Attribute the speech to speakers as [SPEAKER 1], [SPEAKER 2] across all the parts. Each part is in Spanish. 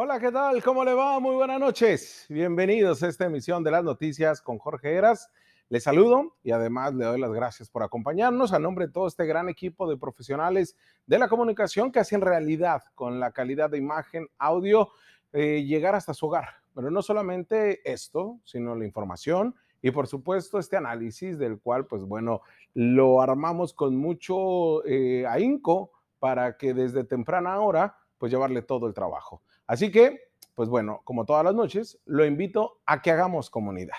[SPEAKER 1] Hola, ¿qué tal? ¿Cómo le va? Muy buenas noches. Bienvenidos a esta emisión de las noticias con Jorge Eras. Les saludo y además le doy las gracias por acompañarnos a nombre de todo este gran equipo de profesionales de la comunicación que hacen realidad con la calidad de imagen, audio, eh, llegar hasta su hogar. Pero no solamente esto, sino la información y por supuesto este análisis del cual, pues bueno, lo armamos con mucho eh, ahínco para que desde temprana hora, pues llevarle todo el trabajo. Así que, pues bueno, como todas las noches, lo invito a que hagamos comunidad.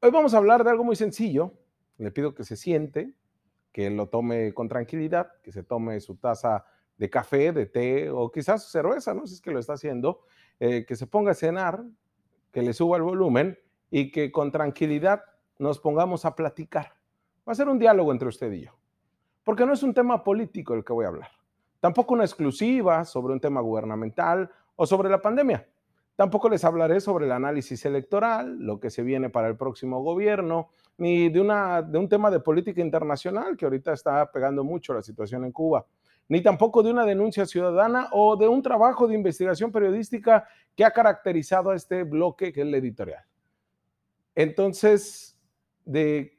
[SPEAKER 1] Hoy vamos a hablar de algo muy sencillo. Le pido que se siente, que lo tome con tranquilidad, que se tome su taza de café, de té o quizás cerveza, no si es que lo está haciendo, eh, que se ponga a cenar, que le suba el volumen y que con tranquilidad nos pongamos a platicar. Va a ser un diálogo entre usted y yo, porque no es un tema político el que voy a hablar. Tampoco una exclusiva sobre un tema gubernamental o sobre la pandemia. Tampoco les hablaré sobre el análisis electoral, lo que se viene para el próximo gobierno, ni de, una, de un tema de política internacional que ahorita está pegando mucho la situación en Cuba, ni tampoco de una denuncia ciudadana o de un trabajo de investigación periodística que ha caracterizado a este bloque que es el editorial. Entonces, ¿de,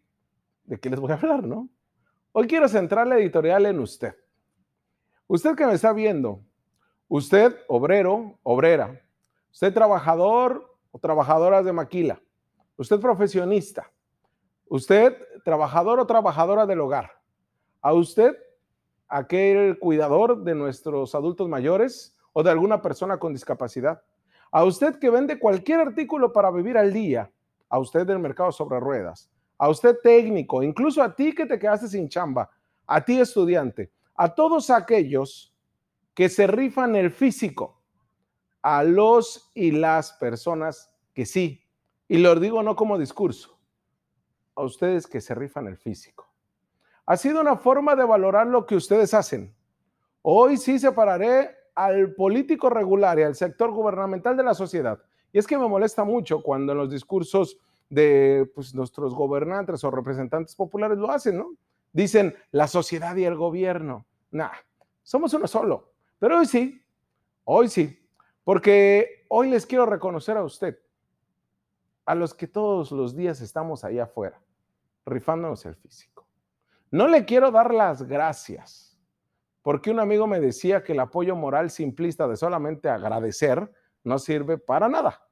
[SPEAKER 1] de qué les voy a hablar, no? Hoy quiero centrar la editorial en usted. Usted que me está viendo, usted obrero, obrera, usted trabajador o trabajadoras de maquila, usted profesionista, usted trabajador o trabajadora del hogar, a usted aquel cuidador de nuestros adultos mayores o de alguna persona con discapacidad, a usted que vende cualquier artículo para vivir al día, a usted del mercado sobre ruedas, a usted técnico, incluso a ti que te quedaste sin chamba, a ti estudiante, a todos aquellos que se rifan el físico, a los y las personas que sí, y lo digo no como discurso, a ustedes que se rifan el físico. Ha sido una forma de valorar lo que ustedes hacen. Hoy sí separaré al político regular y al sector gubernamental de la sociedad. Y es que me molesta mucho cuando en los discursos de pues, nuestros gobernantes o representantes populares lo hacen, ¿no? Dicen la sociedad y el gobierno. Nah, somos uno solo. Pero hoy sí, hoy sí, porque hoy les quiero reconocer a usted, a los que todos los días estamos ahí afuera, rifándonos el físico. No le quiero dar las gracias, porque un amigo me decía que el apoyo moral simplista de solamente agradecer no sirve para nada.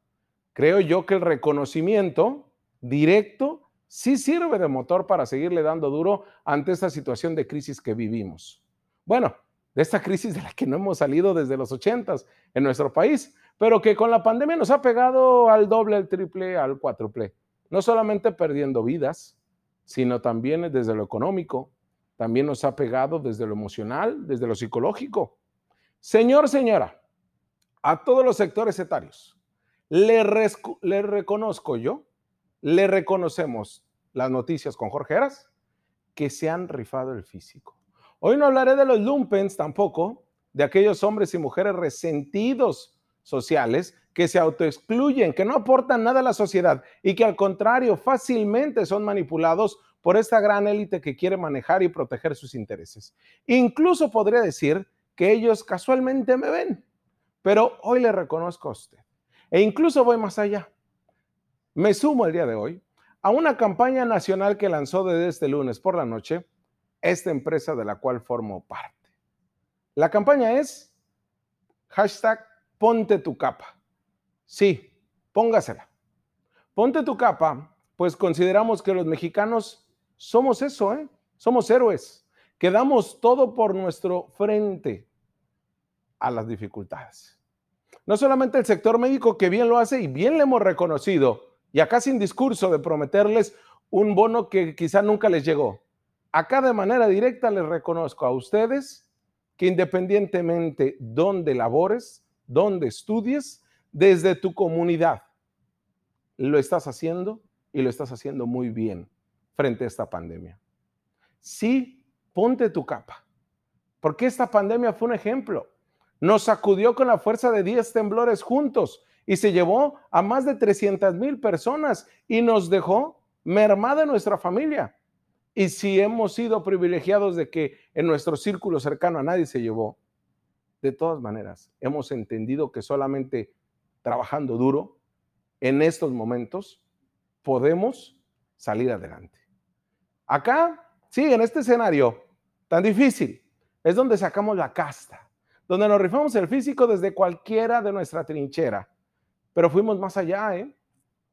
[SPEAKER 1] Creo yo que el reconocimiento directo sí sirve de motor para seguirle dando duro ante esta situación de crisis que vivimos. Bueno, de esta crisis de la que no hemos salido desde los ochentas en nuestro país, pero que con la pandemia nos ha pegado al doble, al triple, al cuádruple. No solamente perdiendo vidas, sino también desde lo económico, también nos ha pegado desde lo emocional, desde lo psicológico. Señor, señora, a todos los sectores etarios, le, le reconozco yo, le reconocemos las noticias con Jorge Heras, que se han rifado el físico. Hoy no hablaré de los lumpens tampoco, de aquellos hombres y mujeres resentidos sociales que se autoexcluyen, que no aportan nada a la sociedad y que al contrario fácilmente son manipulados por esta gran élite que quiere manejar y proteger sus intereses. Incluso podría decir que ellos casualmente me ven, pero hoy le reconozco a usted. E incluso voy más allá. Me sumo el día de hoy a una campaña nacional que lanzó desde este lunes por la noche esta empresa de la cual formo parte. La campaña es hashtag ponte tu capa. Sí, póngasela. Ponte tu capa, pues consideramos que los mexicanos somos eso, ¿eh? Somos héroes, que damos todo por nuestro frente a las dificultades. No solamente el sector médico que bien lo hace y bien le hemos reconocido, y acá sin discurso de prometerles un bono que quizá nunca les llegó, Acá de manera directa les reconozco a ustedes que independientemente donde labores, donde estudies, desde tu comunidad, lo estás haciendo y lo estás haciendo muy bien frente a esta pandemia. Sí, ponte tu capa, porque esta pandemia fue un ejemplo. Nos sacudió con la fuerza de 10 temblores juntos y se llevó a más de 300 mil personas y nos dejó mermada nuestra familia. Y si hemos sido privilegiados de que en nuestro círculo cercano a nadie se llevó, de todas maneras, hemos entendido que solamente trabajando duro en estos momentos podemos salir adelante. Acá, sí, en este escenario tan difícil, es donde sacamos la casta, donde nos rifamos el físico desde cualquiera de nuestra trinchera. Pero fuimos más allá, ¿eh?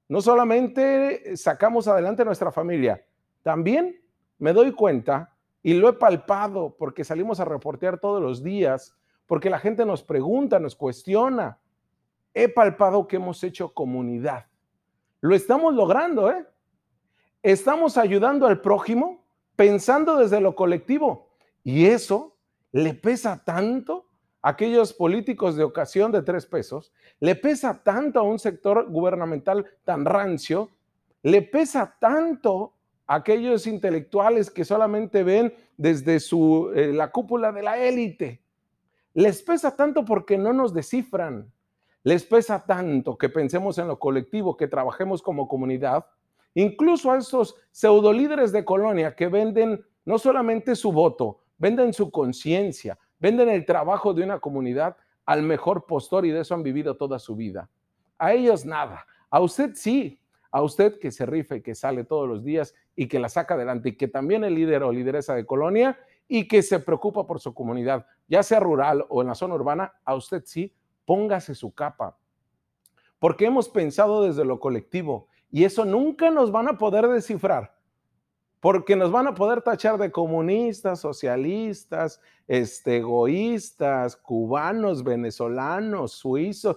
[SPEAKER 1] No solamente sacamos adelante nuestra familia, también me doy cuenta y lo he palpado porque salimos a reportear todos los días, porque la gente nos pregunta, nos cuestiona. He palpado que hemos hecho comunidad. Lo estamos logrando, ¿eh? Estamos ayudando al prójimo pensando desde lo colectivo. Y eso le pesa tanto a aquellos políticos de ocasión de tres pesos, le pesa tanto a un sector gubernamental tan rancio, le pesa tanto aquellos intelectuales que solamente ven desde su, eh, la cúpula de la élite. Les pesa tanto porque no nos descifran. Les pesa tanto que pensemos en lo colectivo, que trabajemos como comunidad. Incluso a esos pseudolíderes de colonia que venden no solamente su voto, venden su conciencia, venden el trabajo de una comunidad al mejor postor y de eso han vivido toda su vida. A ellos nada, a usted sí, a usted que se rifa y que sale todos los días y que la saca adelante y que también es líder o lideresa de colonia y que se preocupa por su comunidad, ya sea rural o en la zona urbana, a usted sí, póngase su capa. Porque hemos pensado desde lo colectivo y eso nunca nos van a poder descifrar porque nos van a poder tachar de comunistas, socialistas, este, egoístas, cubanos, venezolanos, suizos,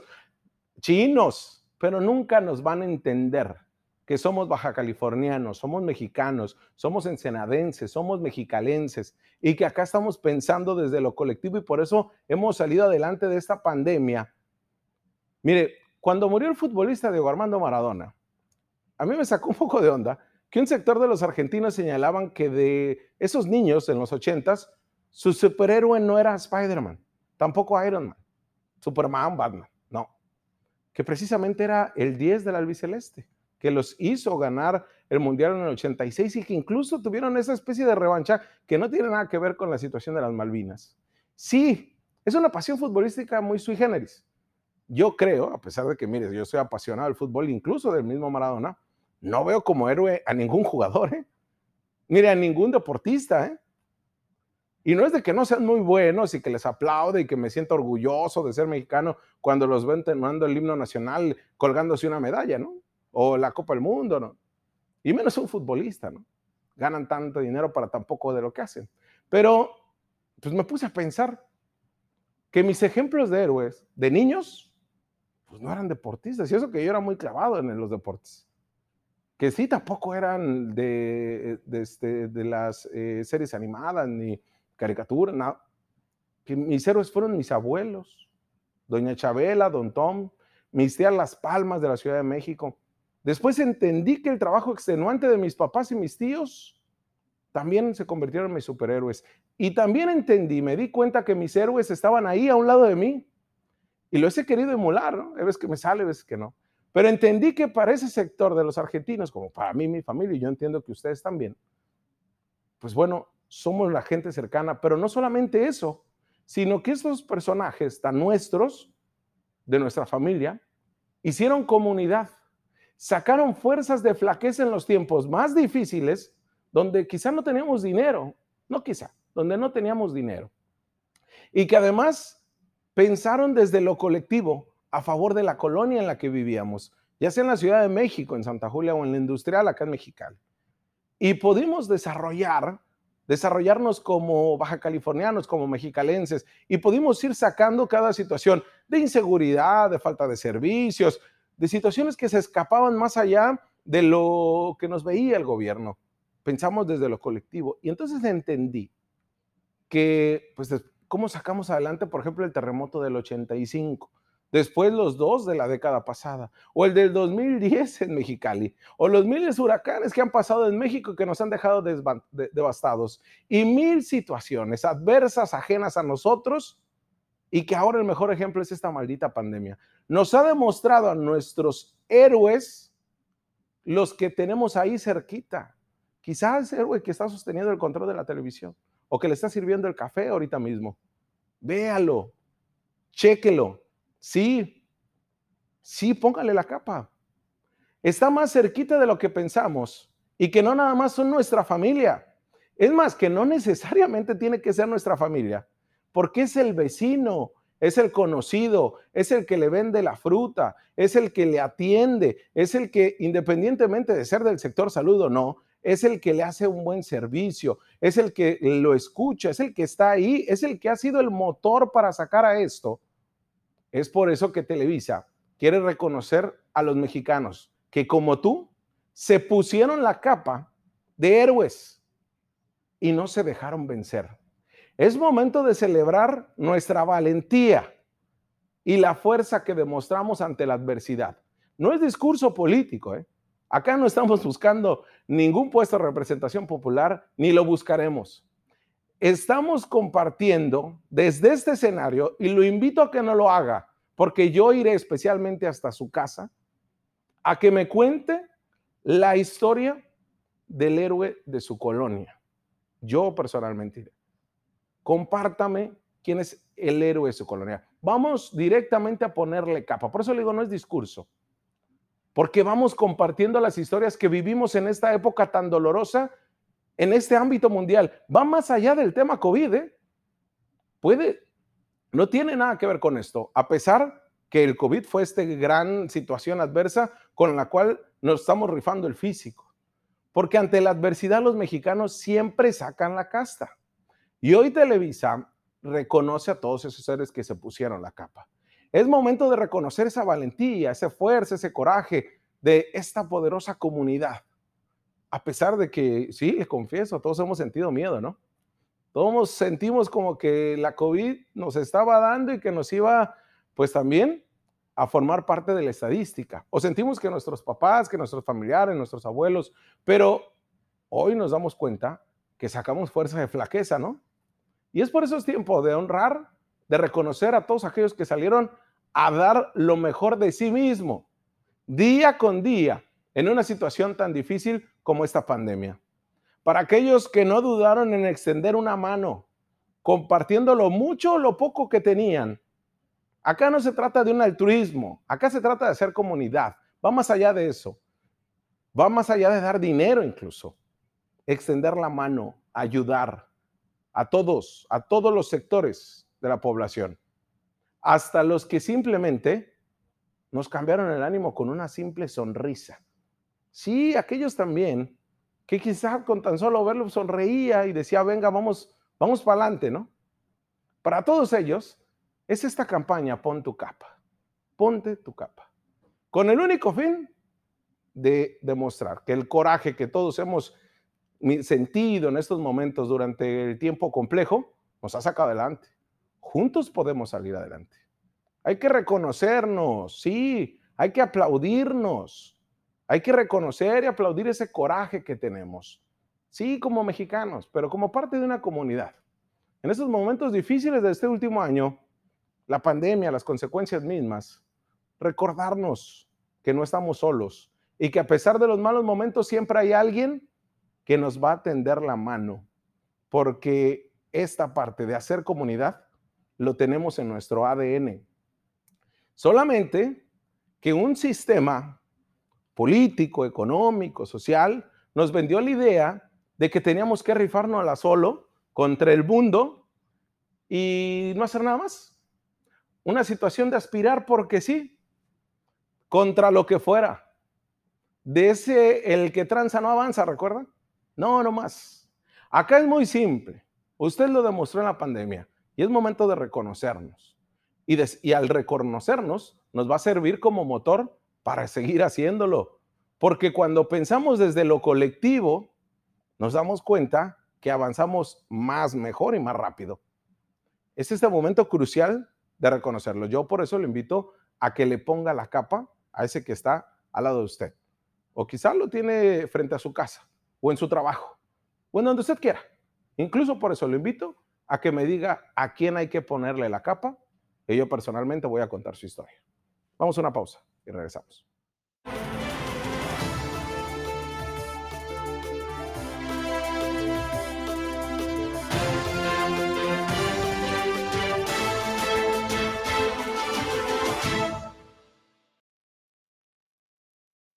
[SPEAKER 1] chinos, pero nunca nos van a entender que somos baja californianos, somos mexicanos, somos ensenadenses, somos mexicalenses y que acá estamos pensando desde lo colectivo y por eso hemos salido adelante de esta pandemia. Mire, cuando murió el futbolista Diego Armando Maradona, a mí me sacó un poco de onda que un sector de los argentinos señalaban que de esos niños en los ochentas, su superhéroe no era Spider-Man, tampoco Iron Man, Superman, Batman, que precisamente era el 10 del albiceleste, que los hizo ganar el Mundial en el 86 y que incluso tuvieron esa especie de revancha que no tiene nada que ver con la situación de las Malvinas. Sí, es una pasión futbolística muy sui generis. Yo creo, a pesar de que, mire, yo soy apasionado del fútbol, incluso del mismo Maradona, no veo como héroe a ningún jugador, ¿eh? Mire, a ningún deportista, ¿eh? Y no es de que no sean muy buenos y que les aplaude y que me siento orgulloso de ser mexicano cuando los ven tomando el himno nacional colgándose una medalla, ¿no? O la Copa del Mundo, ¿no? Y menos un futbolista, ¿no? Ganan tanto dinero para tan poco de lo que hacen. Pero, pues me puse a pensar que mis ejemplos de héroes, de niños, pues no eran deportistas. Y eso que yo era muy clavado en los deportes que sí tampoco eran de, este, de, las eh, series animadas ni caricaturas, nada. Que mis héroes fueron mis abuelos, doña Chabela, don Tom, mis tías Las Palmas de la Ciudad de México. Después entendí que el trabajo extenuante de mis papás y mis tíos también se convirtieron en mis superhéroes. Y también entendí, me di cuenta que mis héroes estaban ahí a un lado de mí. Y lo he querido emular, ¿no? Hay veces que me sale, veces que no. Pero entendí que para ese sector de los argentinos, como para mí, mi familia, y yo entiendo que ustedes también, pues bueno, somos la gente cercana, pero no solamente eso, sino que estos personajes tan nuestros, de nuestra familia, hicieron comunidad, sacaron fuerzas de flaqueza en los tiempos más difíciles, donde quizá no teníamos dinero, no quizá, donde no teníamos dinero. Y que además pensaron desde lo colectivo, a favor de la colonia en la que vivíamos, ya sea en la Ciudad de México, en Santa Julia o en la industrial acá en Mexicali. Y pudimos desarrollar, desarrollarnos como baja californianos, como mexicalenses, y pudimos ir sacando cada situación de inseguridad, de falta de servicios, de situaciones que se escapaban más allá de lo que nos veía el gobierno. Pensamos desde lo colectivo. Y entonces entendí que, pues, ¿cómo sacamos adelante, por ejemplo, el terremoto del 85? Después los dos de la década pasada, o el del 2010 en Mexicali, o los miles huracanes que han pasado en México que nos han dejado devastados, y mil situaciones adversas ajenas a nosotros, y que ahora el mejor ejemplo es esta maldita pandemia. Nos ha demostrado a nuestros héroes los que tenemos ahí cerquita. Quizás el héroe que está sosteniendo el control de la televisión o que le está sirviendo el café ahorita mismo. Véalo, Chéquelo. Sí, sí, póngale la capa. Está más cerquita de lo que pensamos y que no nada más son nuestra familia. Es más, que no necesariamente tiene que ser nuestra familia, porque es el vecino, es el conocido, es el que le vende la fruta, es el que le atiende, es el que independientemente de ser del sector salud o no, es el que le hace un buen servicio, es el que lo escucha, es el que está ahí, es el que ha sido el motor para sacar a esto. Es por eso que Televisa quiere reconocer a los mexicanos que como tú se pusieron la capa de héroes y no se dejaron vencer. Es momento de celebrar nuestra valentía y la fuerza que demostramos ante la adversidad. No es discurso político, ¿eh? Acá no estamos buscando ningún puesto de representación popular, ni lo buscaremos. Estamos compartiendo desde este escenario y lo invito a que no lo haga, porque yo iré especialmente hasta su casa a que me cuente la historia del héroe de su colonia. Yo personalmente iré compártame quién es el héroe de su colonia. Vamos directamente a ponerle capa. Por eso le digo, no es discurso. Porque vamos compartiendo las historias que vivimos en esta época tan dolorosa en este ámbito mundial. Va más allá del tema COVID. ¿eh? Puede, no tiene nada que ver con esto. A pesar que el COVID fue esta gran situación adversa con la cual nos estamos rifando el físico. Porque ante la adversidad los mexicanos siempre sacan la casta. Y hoy Televisa reconoce a todos esos seres que se pusieron la capa. Es momento de reconocer esa valentía, esa fuerza, ese coraje de esta poderosa comunidad. A pesar de que, sí, les confieso, todos hemos sentido miedo, ¿no? Todos sentimos como que la COVID nos estaba dando y que nos iba, pues también, a formar parte de la estadística. O sentimos que nuestros papás, que nuestros familiares, nuestros abuelos, pero hoy nos damos cuenta que sacamos fuerza de flaqueza, ¿no? Y es por eso es tiempo de honrar, de reconocer a todos aquellos que salieron a dar lo mejor de sí mismo, día con día, en una situación tan difícil como esta pandemia. Para aquellos que no dudaron en extender una mano, compartiendo lo mucho o lo poco que tenían. Acá no se trata de un altruismo, acá se trata de hacer comunidad. Va más allá de eso. Va más allá de dar dinero incluso. Extender la mano, ayudar, a todos, a todos los sectores de la población, hasta los que simplemente nos cambiaron el ánimo con una simple sonrisa. Sí, aquellos también que quizás con tan solo verlo sonreía y decía, venga, vamos, vamos para adelante, ¿no? Para todos ellos es esta campaña, pon tu capa, ponte tu capa, con el único fin de demostrar que el coraje que todos hemos sentido en estos momentos durante el tiempo complejo nos ha sacado adelante. Juntos podemos salir adelante. Hay que reconocernos, sí, hay que aplaudirnos. Hay que reconocer y aplaudir ese coraje que tenemos. Sí, como mexicanos, pero como parte de una comunidad. En estos momentos difíciles de este último año, la pandemia, las consecuencias mismas, recordarnos que no estamos solos y que a pesar de los malos momentos siempre hay alguien que nos va a tender la mano, porque esta parte de hacer comunidad lo tenemos en nuestro ADN. Solamente que un sistema político, económico, social, nos vendió la idea de que teníamos que rifarnos a la solo contra el mundo y no hacer nada más. Una situación de aspirar porque sí, contra lo que fuera. De ese, el que tranza no avanza, ¿recuerdan? No, no más. Acá es muy simple. Usted lo demostró en la pandemia y es momento de reconocernos. Y, y al reconocernos nos va a servir como motor para seguir haciéndolo. Porque cuando pensamos desde lo colectivo, nos damos cuenta que avanzamos más, mejor y más rápido. Es este momento crucial de reconocerlo. Yo por eso le invito a que le ponga la capa a ese que está al lado de usted. O quizás lo tiene frente a su casa o en su trabajo, o en donde usted quiera. Incluso por eso lo invito a que me diga a quién hay que ponerle la capa y yo personalmente voy a contar su historia. Vamos a una pausa y regresamos.